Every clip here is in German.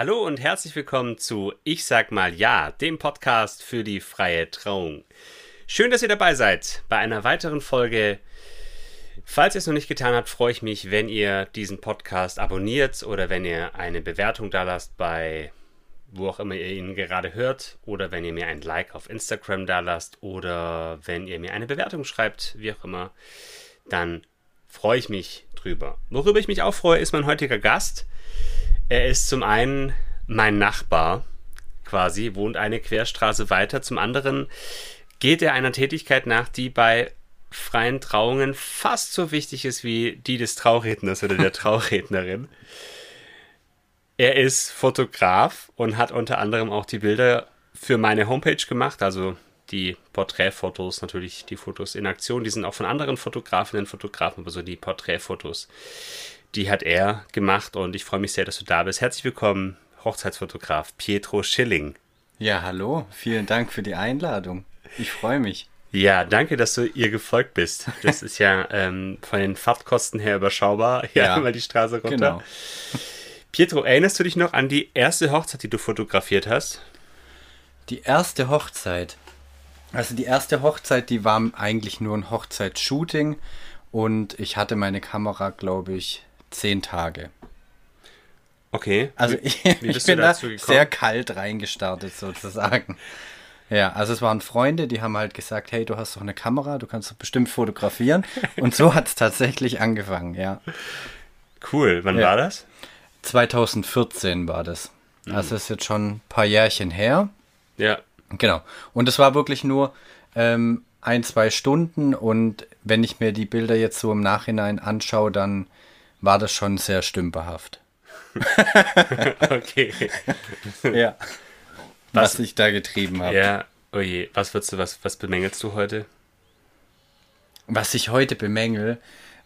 Hallo und herzlich willkommen zu Ich sag mal Ja, dem Podcast für die freie Trauung. Schön, dass ihr dabei seid bei einer weiteren Folge. Falls ihr es noch nicht getan habt, freue ich mich, wenn ihr diesen Podcast abonniert oder wenn ihr eine Bewertung da lasst bei wo auch immer ihr ihn gerade hört oder wenn ihr mir ein Like auf Instagram da lasst oder wenn ihr mir eine Bewertung schreibt, wie auch immer, dann freue ich mich drüber. Worüber ich mich auch freue, ist mein heutiger Gast. Er ist zum einen mein Nachbar, quasi, wohnt eine Querstraße weiter. Zum anderen geht er einer Tätigkeit nach, die bei freien Trauungen fast so wichtig ist wie die des Trauredners oder der Traurednerin. Er ist Fotograf und hat unter anderem auch die Bilder für meine Homepage gemacht, also die Porträtfotos, natürlich die Fotos in Aktion, die sind auch von anderen Fotografinnen und Fotografen, aber so die Porträtfotos die hat er gemacht und ich freue mich sehr, dass du da bist. Herzlich willkommen, Hochzeitsfotograf Pietro Schilling. Ja, hallo, vielen Dank für die Einladung. Ich freue mich. Ja, danke, dass du ihr gefolgt bist. Das ist ja ähm, von den Fahrtkosten her überschaubar. Ja, ja immer die Straße runter. Genau. Pietro, erinnerst du dich noch an die erste Hochzeit, die du fotografiert hast? Die erste Hochzeit. Also die erste Hochzeit, die war eigentlich nur ein Hochzeitsshooting und ich hatte meine Kamera, glaube ich, zehn Tage. Okay. Also ich, ich bin da sehr kalt reingestartet sozusagen. Ja, also es waren Freunde, die haben halt gesagt, hey, du hast doch eine Kamera, du kannst doch bestimmt fotografieren. Und so hat es tatsächlich angefangen, ja. Cool, wann ja. war das? 2014 war das. Mhm. Also ist jetzt schon ein paar Jährchen her. Ja. Genau. Und es war wirklich nur ähm, ein, zwei Stunden und wenn ich mir die Bilder jetzt so im Nachhinein anschaue, dann war das schon sehr stümperhaft. okay. ja. Was, was, ich da getrieben habe. Ja, oje. Oh was würdest du, was, was bemängelst du heute? Was ich heute bemängel,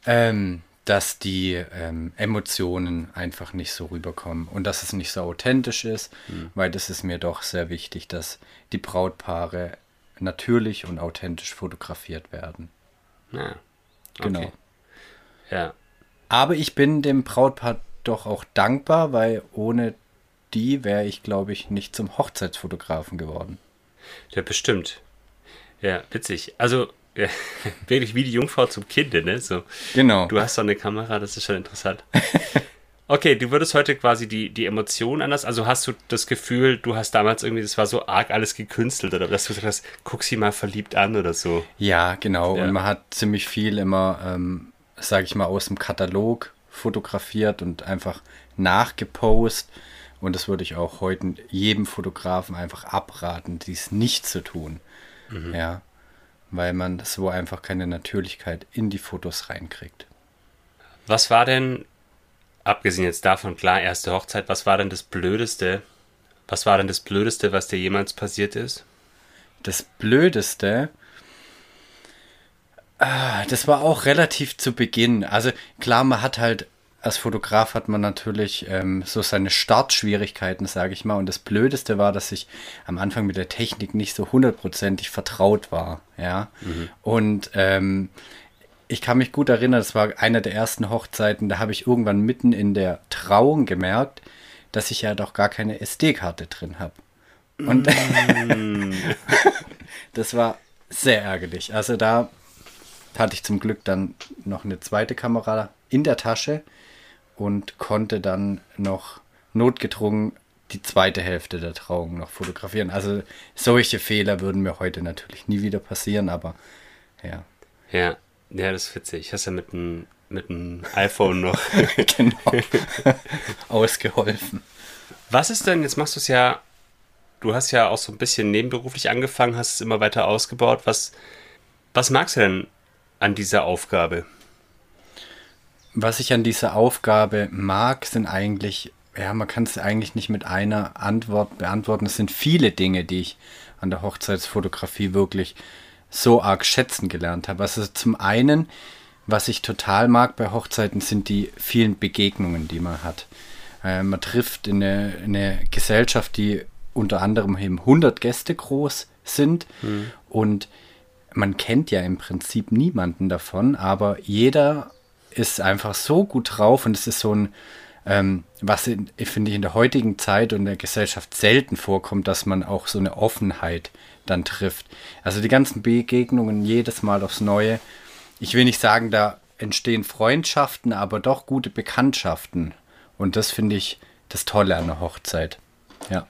ähm, dass die ähm, Emotionen einfach nicht so rüberkommen und dass es nicht so authentisch ist, hm. weil das ist mir doch sehr wichtig, dass die Brautpaare natürlich und authentisch fotografiert werden. Ja. Okay. Genau. Ja. Aber ich bin dem Brautpaar doch auch dankbar, weil ohne die wäre ich, glaube ich, nicht zum Hochzeitsfotografen geworden. Ja, bestimmt. Ja, witzig. Also, ja, wirklich wie die Jungfrau zum Kinde, ne? So, genau. Du hast so eine Kamera, das ist schon interessant. Okay, du würdest heute quasi die, die Emotionen anders, also hast du das Gefühl, du hast damals irgendwie, das war so arg alles gekünstelt oder dass du gesagt hast, guck sie mal verliebt an oder so. Ja, genau. Ja. Und man hat ziemlich viel immer, ähm, sage ich mal, aus dem Katalog fotografiert und einfach nachgepost. Und das würde ich auch heute jedem Fotografen einfach abraten, dies nicht zu tun. Mhm. Ja, weil man so einfach keine Natürlichkeit in die Fotos reinkriegt. Was war denn abgesehen jetzt davon, klar, erste Hochzeit, was war denn das Blödeste? Was war denn das Blödeste, was dir jemals passiert ist? Das Blödeste? Ah, das war auch relativ zu Beginn. Also klar, man hat halt, als Fotograf hat man natürlich ähm, so seine Startschwierigkeiten, sage ich mal. Und das Blödeste war, dass ich am Anfang mit der Technik nicht so hundertprozentig vertraut war. Ja. Mhm. Und ähm, ich kann mich gut erinnern, das war einer der ersten Hochzeiten, da habe ich irgendwann mitten in der Trauung gemerkt, dass ich ja doch gar keine SD-Karte drin habe. Und mm. das war sehr ärgerlich. Also da hatte ich zum Glück dann noch eine zweite Kamera in der Tasche und konnte dann noch notgedrungen die zweite Hälfte der Trauung noch fotografieren. Also solche Fehler würden mir heute natürlich nie wieder passieren, aber ja. Ja, ja, das ist witzig. Hast ja mit einem mit iPhone noch genau. ausgeholfen. Was ist denn, jetzt machst du es ja, du hast ja auch so ein bisschen nebenberuflich angefangen, hast es immer weiter ausgebaut. Was, was magst du denn an dieser Aufgabe? Was ich an dieser Aufgabe mag, sind eigentlich, ja, man kann es eigentlich nicht mit einer Antwort beantworten. Es sind viele Dinge, die ich an der Hochzeitsfotografie wirklich so arg schätzen gelernt habe. Also zum einen, was ich total mag bei Hochzeiten, sind die vielen Begegnungen, die man hat. Äh, man trifft in eine, eine, Gesellschaft, die unter anderem eben 100 Gäste groß sind mhm. und man kennt ja im Prinzip niemanden davon, aber jeder ist einfach so gut drauf und es ist so ein ähm, was in, finde ich in der heutigen Zeit und der Gesellschaft selten vorkommt, dass man auch so eine Offenheit dann trifft. Also die ganzen Begegnungen jedes Mal aufs Neue. Ich will nicht sagen, da entstehen Freundschaften, aber doch gute Bekanntschaften. Und das finde ich das Tolle an der Hochzeit. Ja.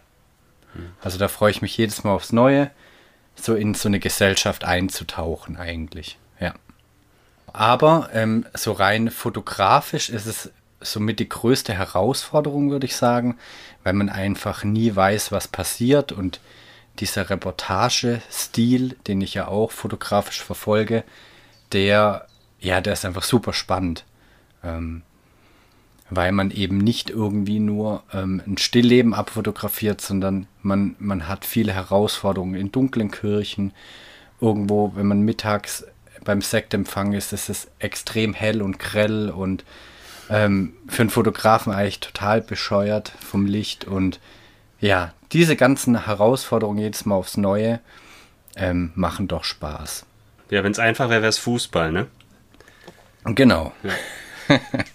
Also da freue ich mich jedes Mal aufs Neue, so in so eine Gesellschaft einzutauchen eigentlich. Ja. Aber ähm, so rein fotografisch ist es somit die größte Herausforderung, würde ich sagen, weil man einfach nie weiß, was passiert und dieser Reportage-Stil, den ich ja auch fotografisch verfolge, der, ja, der ist einfach super spannend. Ähm, weil man eben nicht irgendwie nur ähm, ein Stillleben abfotografiert, sondern man, man hat viele Herausforderungen in dunklen Kirchen. Irgendwo, wenn man mittags beim Sektempfang ist, ist es extrem hell und grell und ähm, für einen Fotografen eigentlich total bescheuert vom Licht. Und ja, diese ganzen Herausforderungen jedes Mal aufs Neue ähm, machen doch Spaß. Ja, wenn es einfach wäre, wäre es Fußball, ne? Genau. Ja.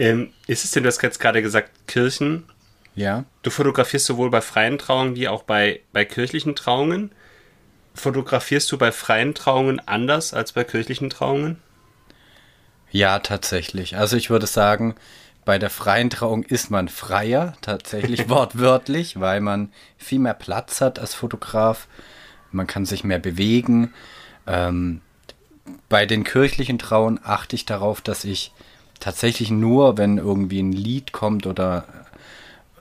ähm, ist es denn, du hast jetzt gerade gesagt, Kirchen? Ja. Du fotografierst sowohl bei freien Trauungen wie auch bei, bei kirchlichen Trauungen. Fotografierst du bei freien Trauungen anders als bei kirchlichen Trauungen? Ja, tatsächlich. Also ich würde sagen, bei der freien Trauung ist man freier, tatsächlich wortwörtlich, weil man viel mehr Platz hat als Fotograf. Man kann sich mehr bewegen. Ähm, bei den kirchlichen Trauen achte ich darauf, dass ich tatsächlich nur, wenn irgendwie ein Lied kommt oder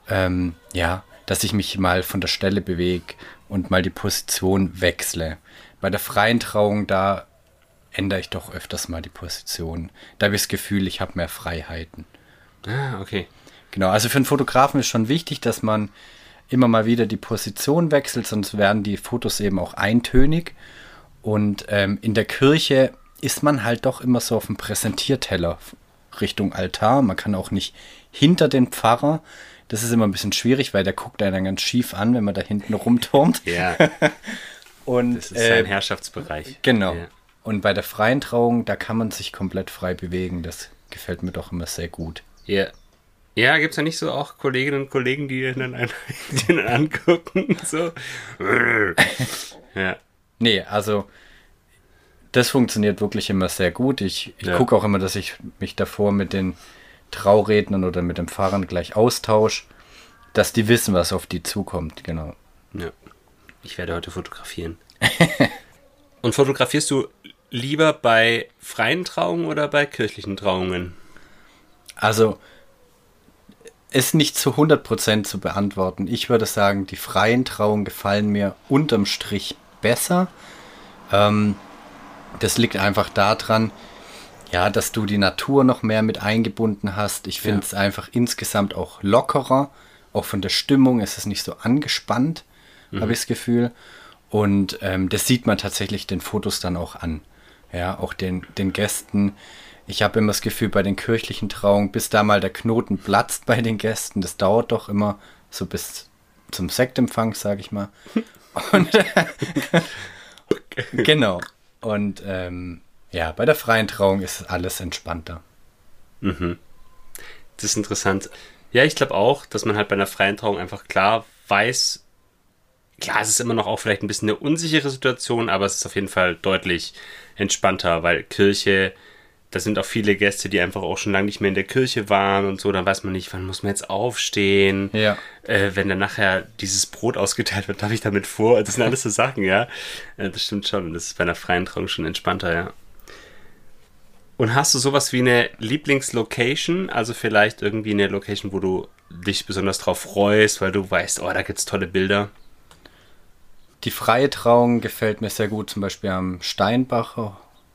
ähm, ja, dass ich mich mal von der Stelle bewege und mal die Position wechsle. Bei der freien Trauung, da ändere ich doch öfters mal die Position. Da habe ich das Gefühl, ich habe mehr Freiheiten. Ah, okay. Genau, also für einen Fotografen ist schon wichtig, dass man immer mal wieder die Position wechselt, sonst werden die Fotos eben auch eintönig. Und ähm, in der Kirche ist man halt doch immer so auf dem Präsentierteller Richtung Altar. Man kann auch nicht hinter den Pfarrer. Das ist immer ein bisschen schwierig, weil der guckt einen dann ganz schief an, wenn man da hinten rumturmt. Ja. Und, das ist sein äh, Herrschaftsbereich. Genau. Ja. Und bei der freien Trauung, da kann man sich komplett frei bewegen. Das gefällt mir doch immer sehr gut. Ja. Ja, gibt es ja nicht so auch Kolleginnen und Kollegen, die dann einen, den angucken? So. ja. Nee, also das funktioniert wirklich immer sehr gut. Ich, ich ja. gucke auch immer, dass ich mich davor mit den Traurednern oder mit dem Fahrern gleich austausche, dass die wissen, was auf die zukommt, genau. Ja. Ich werde heute fotografieren. und fotografierst du lieber bei freien Trauungen oder bei kirchlichen Trauungen? Also, ist nicht zu 100% zu beantworten. Ich würde sagen, die freien Trauungen gefallen mir unterm Strich besser. Ähm, das liegt einfach daran, ja, dass du die Natur noch mehr mit eingebunden hast. Ich finde es ja. einfach insgesamt auch lockerer. Auch von der Stimmung ist es nicht so angespannt, mhm. habe ich das Gefühl. Und ähm, das sieht man tatsächlich den Fotos dann auch an ja, auch den, den Gästen. Ich habe immer das Gefühl, bei den kirchlichen Trauungen, bis da mal der Knoten platzt bei den Gästen, das dauert doch immer so bis zum Sektempfang, sage ich mal. Und genau. Und ähm, ja, bei der freien Trauung ist alles entspannter. Mhm. Das ist interessant. Ja, ich glaube auch, dass man halt bei einer freien Trauung einfach klar weiß, klar, es ist immer noch auch vielleicht ein bisschen eine unsichere Situation, aber es ist auf jeden Fall deutlich entspannter, weil Kirche, da sind auch viele Gäste, die einfach auch schon lange nicht mehr in der Kirche waren und so, dann weiß man nicht, wann muss man jetzt aufstehen. Ja. Äh, wenn dann nachher dieses Brot ausgeteilt wird, darf ich damit vor? Das sind alles so Sachen, ja. Das stimmt schon. Das ist bei einer freien Trauung schon entspannter, ja. Und hast du sowas wie eine Lieblingslocation? Also vielleicht irgendwie eine Location, wo du dich besonders drauf freust, weil du weißt, oh, da gibt es tolle Bilder. Die freie Trauung gefällt mir sehr gut, zum Beispiel am Steinbach,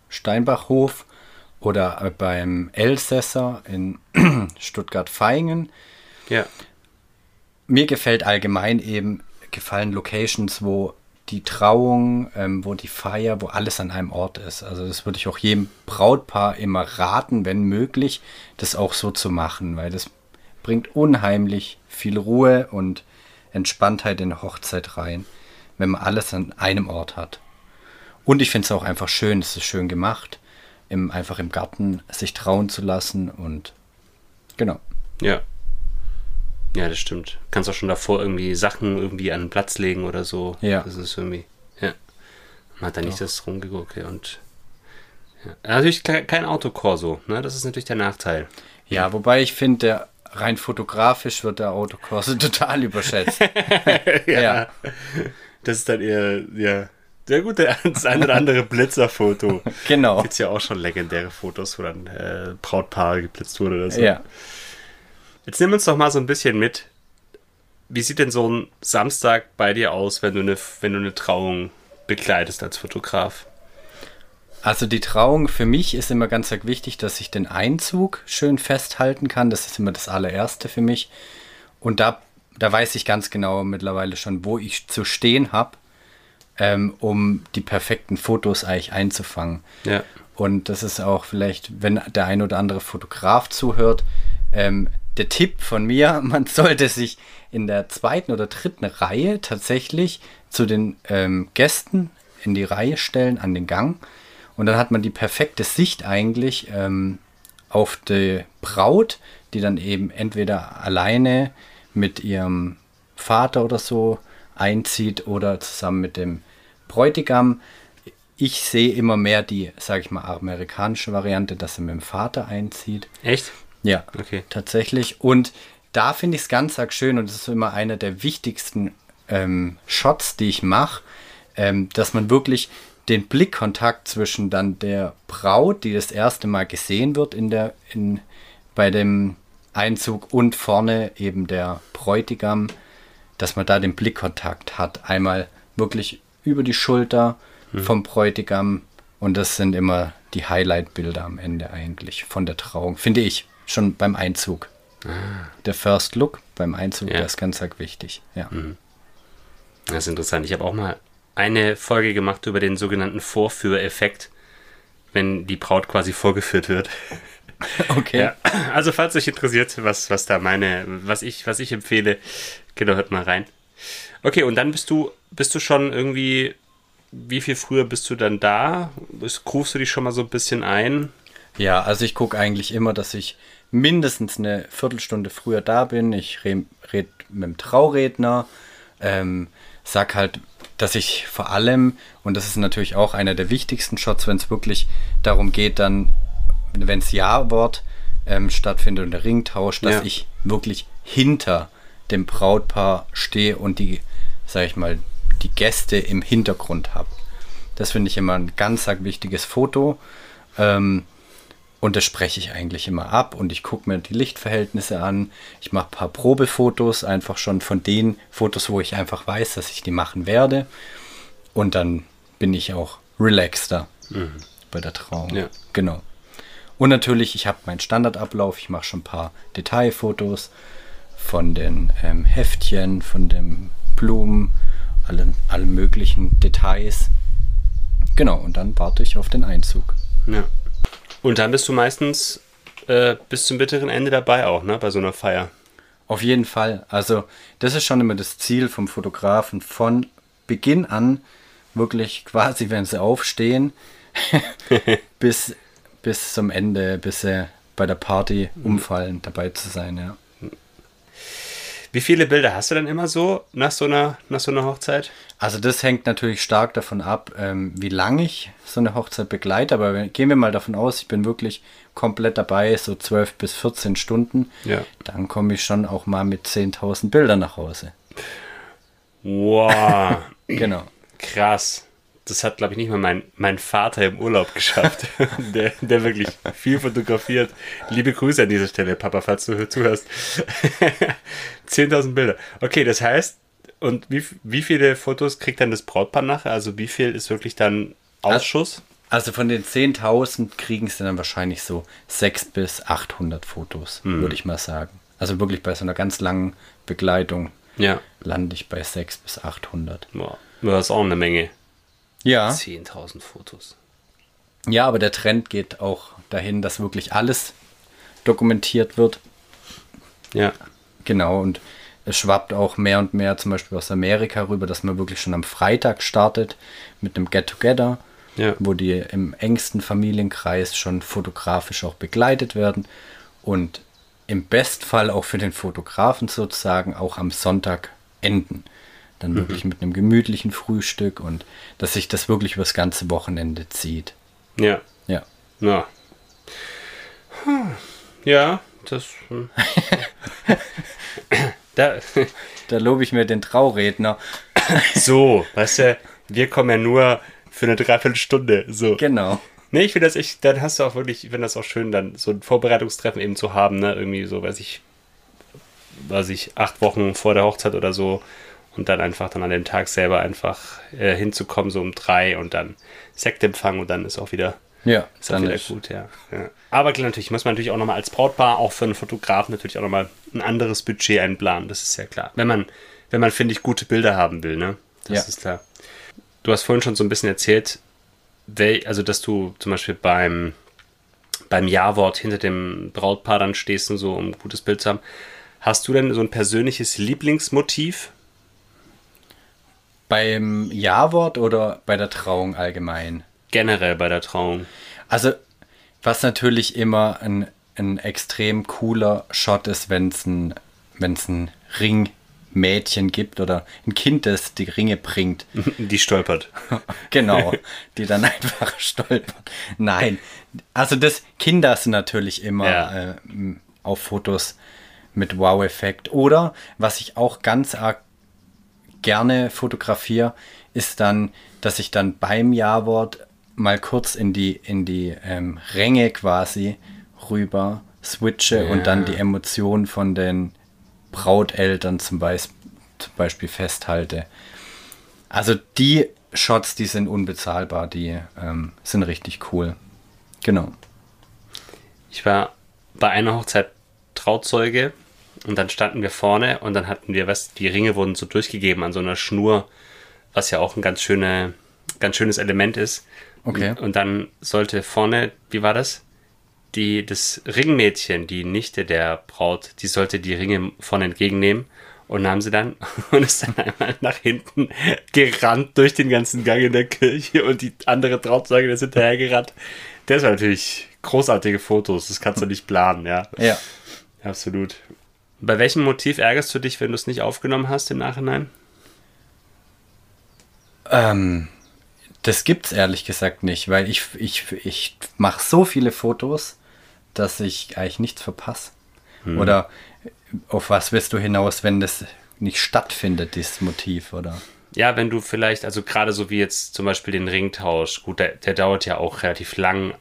Steinbachhof oder beim Elsässer in Stuttgart-Vaihingen. Ja. Mir gefällt allgemein eben, gefallen Locations, wo die Trauung, ähm, wo die Feier, wo alles an einem Ort ist. Also das würde ich auch jedem Brautpaar immer raten, wenn möglich, das auch so zu machen, weil das bringt unheimlich viel Ruhe und Entspanntheit in eine Hochzeit rein wenn man alles an einem Ort hat. Und ich finde es auch einfach schön, es ist schön gemacht, im, einfach im Garten sich trauen zu lassen und Genau. Ja. Ja, das stimmt. Kannst auch schon davor irgendwie Sachen irgendwie an den Platz legen oder so. Ja. Das ist irgendwie, ja. Man hat da nicht das rumgeguckt und ja. Natürlich ke- kein Autokorso, ne? Das ist natürlich der Nachteil. Ja, wobei ich finde, der rein fotografisch wird der Autokorso total überschätzt. ja. Das ist dann eher, ja. Sehr gut, der- das ein oder andere Blitzerfoto. Genau. Gibt's ja auch schon legendäre Fotos, wo dann äh, Brautpaare geblitzt wurde oder so. Ja. Jetzt nimm uns doch mal so ein bisschen mit. Wie sieht denn so ein Samstag bei dir aus, wenn du eine, wenn du eine Trauung begleitest als Fotograf? Also die Trauung für mich ist immer ganz wichtig, dass ich den Einzug schön festhalten kann. Das ist immer das allererste für mich. Und da, da weiß ich ganz genau mittlerweile schon, wo ich zu stehen habe, ähm, um die perfekten Fotos eigentlich einzufangen. Ja. Und das ist auch vielleicht, wenn der ein oder andere Fotograf zuhört, ähm, der Tipp von mir, man sollte sich in der zweiten oder dritten Reihe tatsächlich zu den ähm, Gästen in die Reihe stellen, an den Gang. Und dann hat man die perfekte Sicht eigentlich ähm, auf die Braut, die dann eben entweder alleine mit ihrem Vater oder so einzieht oder zusammen mit dem Bräutigam. Ich sehe immer mehr die, sage ich mal, amerikanische Variante, dass er mit dem Vater einzieht. Echt? Ja, Okay. tatsächlich. Und da finde ich es ganz arg schön und es ist immer einer der wichtigsten ähm, Shots, die ich mache, ähm, dass man wirklich den Blickkontakt zwischen dann der Braut, die das erste Mal gesehen wird in der, in, bei dem Einzug und vorne eben der Bräutigam, dass man da den Blickkontakt hat. Einmal wirklich über die Schulter vom Bräutigam und das sind immer die Highlight-Bilder am Ende eigentlich von der Trauung, finde ich, schon beim Einzug. Der First Look beim Einzug, Ja. der ist ganz arg wichtig. Ja. Das ist interessant. Ich habe auch mal eine Folge gemacht über den sogenannten Vorführeffekt, wenn die Braut quasi vorgeführt wird. Okay. Ja, also falls euch interessiert, was, was da meine, was ich, was ich empfehle, genau, hört mal rein. Okay, und dann bist du, bist du schon irgendwie, wie viel früher bist du dann da? Rufst du dich schon mal so ein bisschen ein? Ja, also ich gucke eigentlich immer, dass ich mindestens eine Viertelstunde früher da bin. Ich rede red mit dem Trauredner, ähm, sag halt, dass ich vor allem, und das ist natürlich auch einer der wichtigsten Shots, wenn es wirklich darum geht, dann, wenn es Ja-Wort ähm, stattfindet und der Ringtausch, dass Ja. ich wirklich hinter dem Brautpaar stehe und die, sag ich mal, die Gäste im Hintergrund habe. Das finde ich immer ein ganz wichtiges Foto. Ähm, und das spreche ich eigentlich immer ab und ich gucke mir die Lichtverhältnisse an. Ich mache ein paar Probefotos, einfach schon von den Fotos, wo ich einfach weiß, dass ich die machen werde. Und dann bin ich auch relaxter bei der Trauung. Ja. Genau. Und natürlich, ich habe meinen Standardablauf. Ich mache schon ein paar Detailfotos von den ähm, Heftchen, von den Blumen, allen, allen möglichen Details. Genau, und dann warte ich auf den Einzug. Ja. Und dann bist du meistens äh, bis zum bitteren Ende dabei auch, ne, bei so einer Feier. Auf jeden Fall. Also, das ist schon immer das Ziel vom Fotografen von Beginn an, wirklich quasi, wenn sie aufstehen, bis, bis zum Ende, bis sie bei der Party umfallen, dabei zu sein, ja. Wie viele Bilder hast du dann immer so nach so einer, nach so einer Hochzeit? Also das hängt natürlich stark davon ab, ähm, wie lange ich so eine Hochzeit begleite. Aber gehen wir mal davon aus, ich bin wirklich komplett dabei, so 12 bis 14 Stunden. Ja. Dann komme ich schon auch mal mit 10.000 Bildern nach Hause. Wow, Genau. krass. Das hat, glaube ich, nicht mal mein, mein Vater im Urlaub geschafft, der, der wirklich viel fotografiert. Liebe Grüße an dieser Stelle, Papa, falls du zuhörst. 10.000 Bilder. Okay, das heißt, und wie, wie viele Fotos kriegt dann das Brautpaar nachher? Also wie viel ist wirklich dann Ausschuss? Also von den 10.000 kriegen sie dann wahrscheinlich so 600 bis 800 Fotos, würde ich mal sagen. Also wirklich bei so einer ganz langen Begleitung Ja. lande ich bei 600 bis 800. Boah, das ist auch eine Menge. Ja. 10.000 Fotos. Ja, aber der Trend geht auch dahin, dass wirklich alles dokumentiert wird. Ja. Genau, und es schwappt auch mehr und mehr zum Beispiel aus Amerika rüber, dass man wirklich schon am Freitag startet mit einem Get-Together, Ja. wo die im engsten Familienkreis schon fotografisch auch begleitet werden. Und im Bestfall auch für den Fotografen sozusagen auch am Sonntag enden. Dann Mhm. wirklich mit einem gemütlichen Frühstück und dass sich das wirklich übers ganze Wochenende zieht. Ja. Ja. Ja. Hm. Ja, das. hm. da, Da lobe ich mir den Trauredner. so, weißt du, wir kommen ja nur für eine Dreiviertelstunde. So. Genau. Nee, ich finde das echt, dann hast du auch wirklich, ich finde das auch schön, dann so ein Vorbereitungstreffen eben zu haben, ne? Irgendwie so, weiß ich, weiß ich, acht Wochen vor der Hochzeit oder so und dann einfach dann an dem Tag selber einfach äh, hinzukommen, so um drei und dann Sektempfang und dann ist auch wieder, Ja, ist auch wieder ist, gut, ja. ja. Aber klar, natürlich muss man natürlich auch nochmal als Brautpaar, auch für einen Fotografen natürlich auch nochmal ein anderes Budget einplanen, das ist ja klar. Wenn man, wenn man, finde ich, gute Bilder haben will, ne? Das Ja. ist klar. Du hast vorhin schon so ein bisschen erzählt, also dass du zum Beispiel beim, beim Ja-Wort hinter dem Brautpaar dann stehst und so, um ein gutes Bild zu haben. Hast du denn so ein persönliches Lieblingsmotiv? Beim Ja-Wort oder bei der Trauung allgemein? Generell bei der Trauung. Also, was natürlich immer ein, ein extrem cooler Shot ist, wenn es ein, wenn's ein Ringmädchen gibt oder ein Kind, das die Ringe bringt. Die stolpert. Genau, die dann einfach stolpern. Nein, also das Kinder sind natürlich immer Ja. äh, auf Fotos mit Wow-Effekt. Oder was ich auch ganz arg gerne fotografiere, ist dann, dass ich dann beim Ja-Wort mal kurz in die, in die ähm, Ränge quasi rüber switche und dann die Emotionen von den Brauteltern zum, Beis zum Beispiel festhalte. Also die Shots, die sind unbezahlbar, die ähm, sind richtig cool. Genau. Ich war bei einer Hochzeit Trauzeuge und dann standen wir vorne und dann hatten wir, was, die Ringe wurden so durchgegeben an so einer Schnur, was ja auch ein ganz, schöne, ganz schönes Element ist. Okay. Und, und dann sollte vorne, wie war das? Die, das Ringmädchen, die Nichte der Braut, die sollte die Ringe vorne entgegennehmen und nahm sie dann und ist dann einmal nach hinten gerannt durch den ganzen Gang in der Kirche und die andere Trauzeugin ist hinterher gerannt. Das war natürlich großartige Fotos, das kannst du nicht planen, ja. Ja. Absolut. Bei welchem Motiv ärgerst du dich, wenn du es nicht aufgenommen hast im Nachhinein? Ähm, das gibt's ehrlich gesagt nicht, weil ich, ich, ich mache so viele Fotos, dass ich eigentlich nichts verpasse. Oder auf was willst du hinaus, wenn das nicht stattfindet, dieses Motiv, oder? Ja, wenn du vielleicht, also gerade so wie jetzt zum Beispiel den Ringtausch, gut, der, der dauert ja auch relativ lang.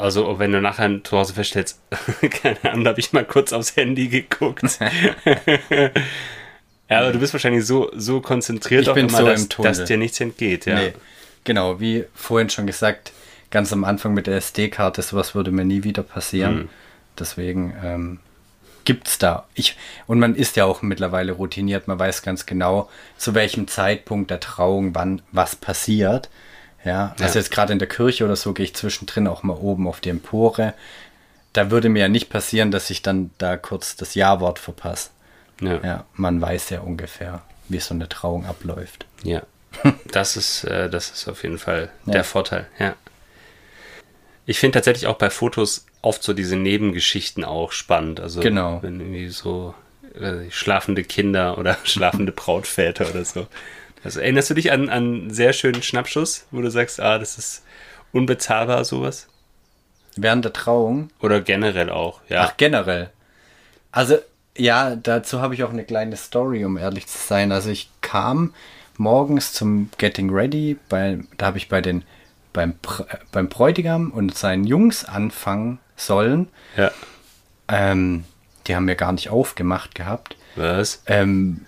Also wenn du nachher zu Hause feststellst, keine Ahnung, da habe ich mal kurz aufs Handy geguckt. ja, aber du bist wahrscheinlich so, so konzentriert Ich bin immer, so dass, dass dir nichts entgeht. Ja. Nee. Genau, wie vorhin schon gesagt, ganz am Anfang mit der SD-Karte, sowas würde mir nie wieder passieren. Mhm. Deswegen ähm, gibt's da. Ich, und man ist ja auch mittlerweile routiniert, man weiß ganz genau, zu welchem Zeitpunkt der Trauung wann was passiert. Ja, also Ja. jetzt gerade in der Kirche oder so gehe ich zwischendrin auch mal oben auf die Empore. Da würde mir ja nicht passieren, dass ich dann da kurz das Ja-Wort verpasse. Ja. Ja, man weiß ja ungefähr, wie so eine Trauung abläuft. Ja, das ist, äh, das ist auf jeden Fall Ja. der Vorteil, ja. Ich finde tatsächlich auch bei Fotos oft so diese Nebengeschichten auch spannend. Also Genau. wenn irgendwie so äh, schlafende Kinder oder schlafende Brautväter oder so. Also erinnerst du dich an, an einen sehr schönen Schnappschuss, wo du sagst, ah, das ist unbezahlbar, sowas? Während der Trauung Oder generell auch, ja. Ach, generell. Also, ja, dazu habe ich auch eine kleine Story, um ehrlich zu sein. Also ich kam morgens zum Getting Ready, bei, da habe ich bei den beim, äh, beim Bräutigam und seinen Jungs anfangen sollen. ja. Ähm, die haben mir gar nicht aufgemacht gehabt. Was? Ähm,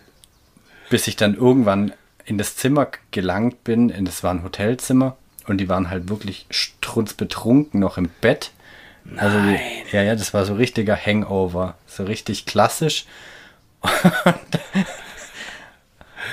bis ich dann irgendwann in das Zimmer gelangt bin, in das war ein Hotelzimmer und die waren halt wirklich strunzbetrunken noch im Bett. Also die, ja, ja, das war so richtiger Hangover, so richtig klassisch.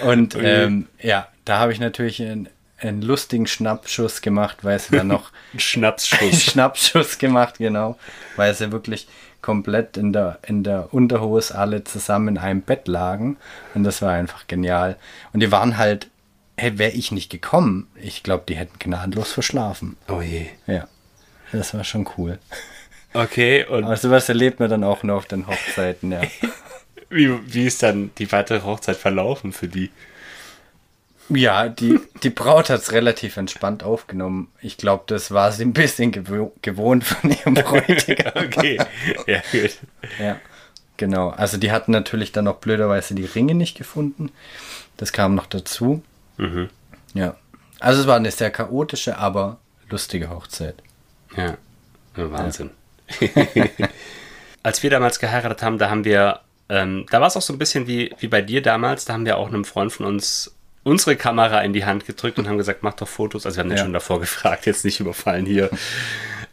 und Ui. ähm, ja, da habe ich natürlich einen, einen lustigen Schnappschuss gemacht, weil sie dann noch Schnapsschuss. Schnappschuss gemacht, genau. Weil sie wirklich komplett in der, in der Unterhose alle zusammen in einem Bett lagen. Und das war einfach genial. Und die waren halt, hey, wäre ich nicht gekommen, ich glaube, die hätten gnadenlos verschlafen. oh je. Ja. Das war schon cool. Okay, und. Aber sowas erlebt man dann auch nur auf den Hochzeiten, ja. wie, wie ist dann die weitere Hochzeit verlaufen für die? Ja, die, die Braut hat es relativ entspannt aufgenommen. Ich glaube, das war sie ein bisschen gewo gewohnt von ihrem Bräutigam. okay, ja, gut. Ja, genau. Also die hatten natürlich dann auch blöderweise die Ringe nicht gefunden. Das kam noch dazu. Mhm. Ja. Also es war eine sehr chaotische, aber lustige Hochzeit. Ja, Wahnsinn. Ja. Als wir damals geheiratet haben, da haben wir, ähm, da war es auch so ein bisschen wie, wie bei dir damals, da haben wir auch einem Freund von uns unsere Kamera in die Hand gedrückt und haben gesagt, mach doch Fotos. Also wir haben den ja. schon davor gefragt, jetzt nicht überfallen hier.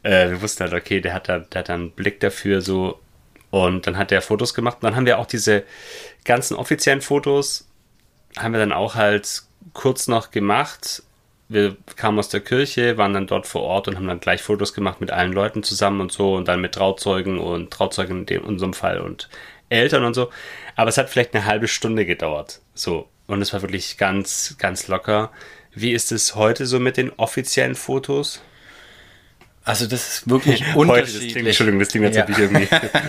äh, wir wussten halt, okay, der hat da, der hat da einen Blick dafür so. Und dann hat er Fotos gemacht. Und dann haben wir auch diese ganzen offiziellen Fotos, haben wir dann auch halt kurz noch gemacht. Wir kamen aus der Kirche, waren dann dort vor Ort und haben dann gleich Fotos gemacht mit allen Leuten zusammen und so und dann mit Trauzeugen und Trauzeugen in unserem Fall und Eltern und so. Aber es hat vielleicht eine halbe Stunde gedauert. So. Und es war wirklich ganz, ganz locker. Wie ist es heute so mit den offiziellen Fotos? Also das ist wirklich unterschiedlich. Heute, das klingt, Entschuldigung, das klingt jetzt ja. irgendwie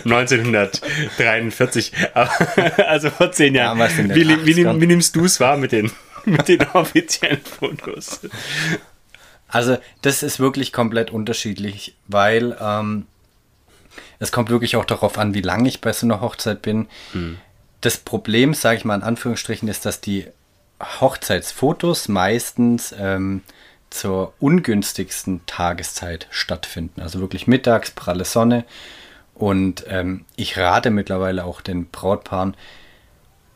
1943. also vor zehn Jahren. Wie, wie, wie, wie, nimmst du es wahr mit den, mit den offiziellen Fotos? Also das ist wirklich komplett unterschiedlich, weil ähm, es kommt wirklich auch darauf an, wie lange ich bei so einer Hochzeit bin. Hm das Problem, sage ich mal in Anführungsstrichen, ist, dass die Hochzeitsfotos meistens ähm, zur ungünstigsten Tageszeit stattfinden. Also wirklich mittags, pralle Sonne. Und ähm, ich rate mittlerweile auch den Brautpaaren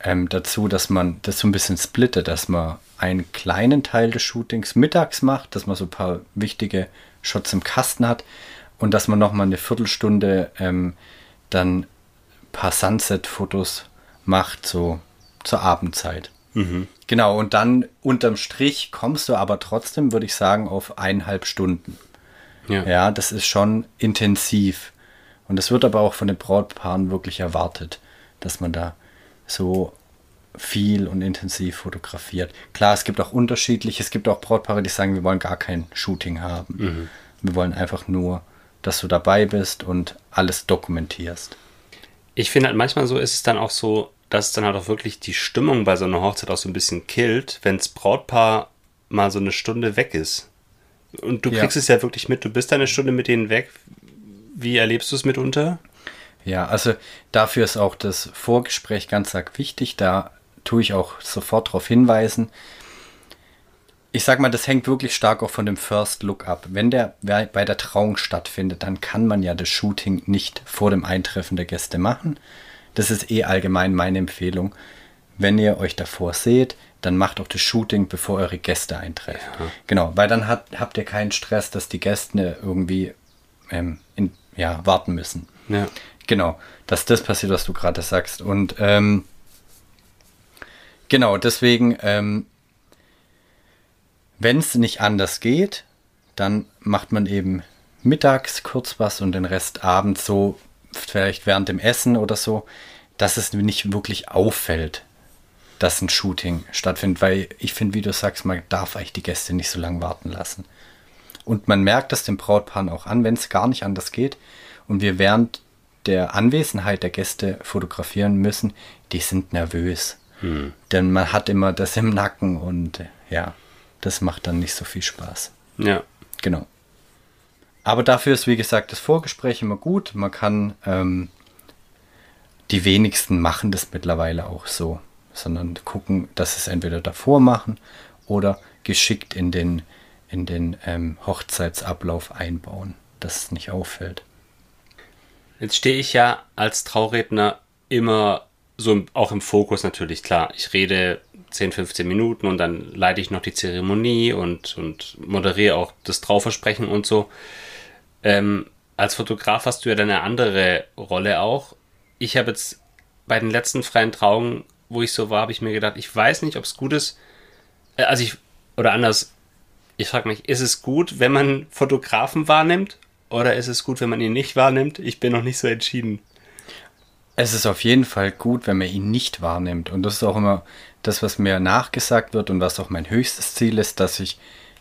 ähm, dazu, dass man das so ein bisschen splittet, dass man einen kleinen Teil des Shootings mittags macht, dass man so ein paar wichtige Shots im Kasten hat und dass man nochmal eine Viertelstunde ähm, dann ein paar Sunset-Fotos macht, so zur Abendzeit. Mhm. Genau, und dann unterm Strich kommst du aber trotzdem, würde ich sagen, auf eineinhalb Stunden. Ja. ja, das ist schon intensiv. Und das wird aber auch von den Brautpaaren wirklich erwartet, dass man da so viel und intensiv fotografiert. Klar, es gibt auch unterschiedliche, es gibt auch Brautpaare, die sagen, wir wollen gar kein Shooting haben. Mhm. Wir wollen einfach nur, dass du dabei bist und alles dokumentierst ich finde halt manchmal so ist es dann auch so, dass es dann halt auch wirklich die Stimmung bei so einer Hochzeit auch so ein bisschen killt, wenn das Brautpaar mal so eine Stunde weg ist. Und du kriegst ja. es ja wirklich mit, du bist eine Stunde mit denen weg. Wie erlebst du es mitunter? Ja, also dafür ist auch das Vorgespräch ganz arg wichtig. Da tue ich auch sofort darauf hinweisen, ich sag mal, das hängt wirklich stark auch von dem First Look ab. Wenn der bei der Trauung stattfindet, dann kann man ja das Shooting nicht vor dem Eintreffen der Gäste machen. Das ist eh allgemein meine Empfehlung. Wenn ihr euch davor seht, dann macht auch das Shooting, bevor eure Gäste eintreffen. Ja. Genau, weil dann hat, habt ihr keinen Stress, dass die Gäste irgendwie ähm, in, ja, warten müssen. Ja. Genau, dass das passiert, was du gerade sagst. Und ähm, genau, deswegen ähm, wenn es nicht anders geht, dann macht man eben mittags kurz was und den Rest abends so, vielleicht während dem Essen oder so, dass es nicht wirklich auffällt, dass ein Shooting stattfindet, weil ich finde, wie du sagst, man darf eigentlich die Gäste nicht so lange warten lassen. Und man merkt das dem Brautpaar auch an, wenn es gar nicht anders geht und wir während der Anwesenheit der Gäste fotografieren müssen, die sind nervös. Hm. Denn man hat immer das im Nacken und ja das macht dann nicht so viel Spaß. Ja. Genau. Aber dafür ist, wie gesagt, das Vorgespräch immer gut. Man kann, ähm, die wenigsten machen das mittlerweile auch so, sondern gucken, dass es entweder davor machen oder geschickt in den, in den ähm, Hochzeitsablauf einbauen, dass es nicht auffällt. Jetzt stehe ich ja als Trauredner immer so auch im Fokus natürlich, klar. Ich rede 10, 15 Minuten und dann leite ich noch die Zeremonie und, und moderiere auch das Trauversprechen und so. Ähm, als Fotograf hast du ja dann eine andere Rolle auch. Ich habe jetzt bei den letzten freien Trauungen, wo ich so war, habe ich mir gedacht, ich weiß nicht, ob es gut ist. Äh, also ich, oder anders, ich frage mich, ist es gut, wenn man Fotografen wahrnimmt oder ist es gut, wenn man ihn nicht wahrnimmt? Ich bin noch nicht so entschieden. Es ist auf jeden Fall gut, wenn man ihn nicht wahrnimmt. Und das ist auch immer das, was mir nachgesagt wird und was auch mein höchstes Ziel ist, dass ich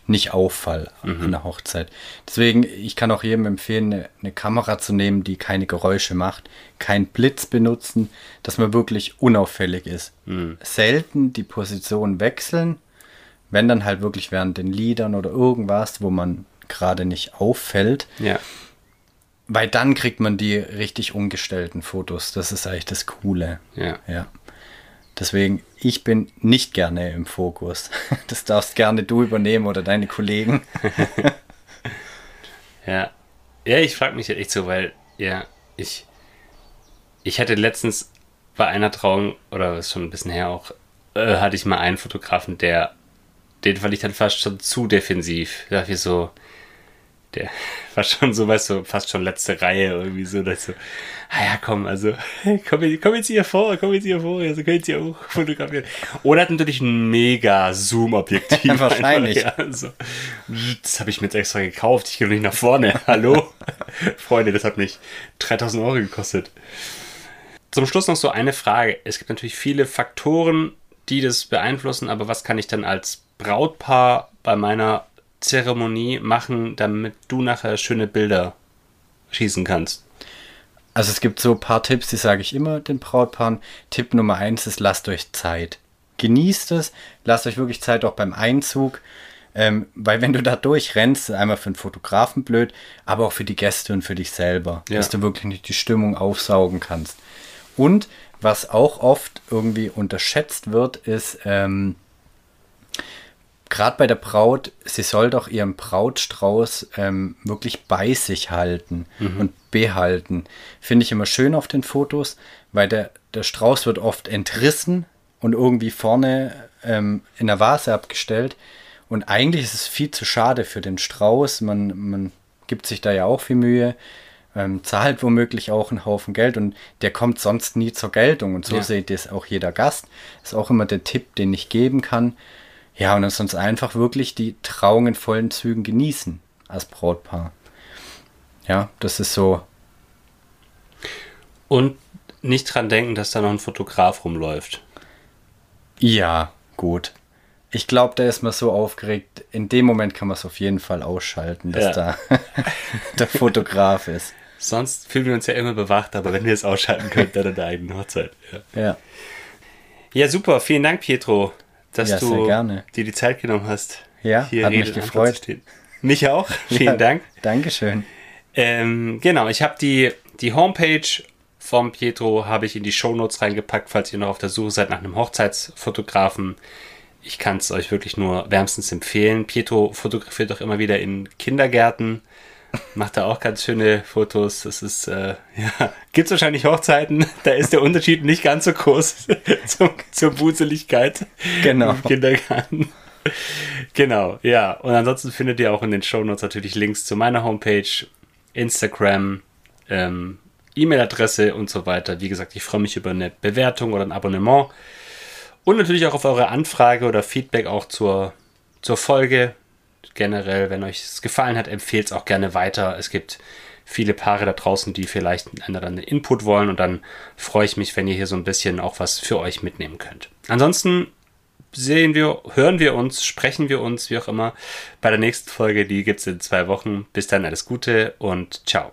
nicht auffall mhm. an der Hochzeit. Deswegen, ich kann auch jedem empfehlen, eine, eine, Kamera zu nehmen, die keine Geräusche macht, kein Blitz benutzen, dass man wirklich unauffällig ist. Mhm. Selten die Position wechseln, wenn dann halt wirklich während den Liedern oder irgendwas, wo man gerade nicht auffällt. Ja. Weil dann kriegt man die richtig umgestellten Fotos. Das ist eigentlich das Coole. Ja. Ja. Deswegen, ich bin nicht gerne im Fokus. Das darfst gerne du übernehmen oder deine Kollegen. ja. Ja, ich frage mich echt so, weil, ja, ich, ich hatte letztens bei einer Trauung, oder ist schon ein bisschen her auch, äh, hatte ich mal einen Fotografen, der, den fand ich dann fast schon zu defensiv. Da dachte ich so, der war schon so, weißt du, fast schon letzte Reihe irgendwie so, dass so, ah ja, komm, also, komm, komm jetzt hier vor, komm jetzt hier vor, also könnt ihr auch fotografieren. Oder hat natürlich ein mega Zoom-Objektiv. Wahrscheinlich. ja, also, das habe ich mir jetzt extra gekauft, ich gehe nicht nach vorne, hallo? Freunde, das hat mich 3000 Euro gekostet. Zum Schluss noch so eine Frage. Es gibt natürlich viele Faktoren, die das beeinflussen, aber was kann ich dann als Brautpaar bei meiner Zeremonie machen, damit du nachher schöne Bilder schießen kannst? Also es gibt so ein paar Tipps, die sage ich immer den Brautpaaren. Tipp Nummer eins ist, lasst euch Zeit. Genießt es, lasst euch wirklich Zeit auch beim Einzug. Ähm, weil wenn du da durchrennst, einmal für den Fotografen blöd, aber auch für die Gäste und für dich selber, ja. dass du wirklich nicht die Stimmung aufsaugen kannst. Und was auch oft irgendwie unterschätzt wird, ist, ähm, gerade bei der Braut, sie soll doch ihren Brautstrauß ähm, wirklich bei sich halten mhm. und behalten. Finde ich immer schön auf den Fotos, weil der, der Strauß wird oft entrissen und irgendwie vorne ähm, in der Vase abgestellt. Und eigentlich ist es viel zu schade für den Strauß. Man, man gibt sich da ja auch viel Mühe, ähm, zahlt womöglich auch einen Haufen Geld und der kommt sonst nie zur Geltung. Und so ja. seht ihr es auch jeder Gast. Ist auch immer der Tipp, den ich geben kann. Ja, und sonst einfach wirklich die Trauung in vollen Zügen genießen als Brautpaar. Ja, das ist so. Und nicht dran denken, dass da noch ein Fotograf rumläuft. Ja, gut. Ich glaube, da ist man so aufgeregt. In dem Moment kann man es auf jeden Fall ausschalten, dass ja. da der Fotograf ist. Sonst fühlen wir uns ja immer bewacht, aber wenn wir es ausschalten können, dann in der eigenen Hochzeit. Ja. ja. Ja, super. Vielen Dank, Pietro dass ja, du dir die Zeit genommen hast. Ja, hier hat mich gefreut. Mich auch. Vielen ja, Dank. Dankeschön. Ähm, genau, ich habe die, die Homepage vom Pietro habe ich in die Shownotes reingepackt, falls ihr noch auf der Suche seid nach einem Hochzeitsfotografen. Ich kann es euch wirklich nur wärmstens empfehlen. Pietro fotografiert doch immer wieder in Kindergärten, macht da auch ganz schöne Fotos. Das ist, äh, ja, gibt es wahrscheinlich Hochzeiten, da ist der Unterschied nicht ganz so groß zum, zur Buseligkeit genau. im Kindergarten. Genau, ja. Und ansonsten findet ihr auch in den Shownotes natürlich Links zu meiner Homepage, Instagram, ähm, E-Mail-Adresse und so weiter. Wie gesagt, ich freue mich über eine Bewertung oder ein Abonnement. Und natürlich auch auf eure Anfrage oder Feedback auch zur, zur Folge generell, wenn euch es gefallen hat, empfehlt es auch gerne weiter. Es gibt viele Paare da draußen, die vielleicht einen Input wollen und dann freue ich mich, wenn ihr hier so ein bisschen auch was für euch mitnehmen könnt. Ansonsten sehen wir, hören wir uns, sprechen wir uns, wie auch immer, bei der nächsten Folge. Die gibt es in zwei Wochen. Bis dann, alles Gute und ciao.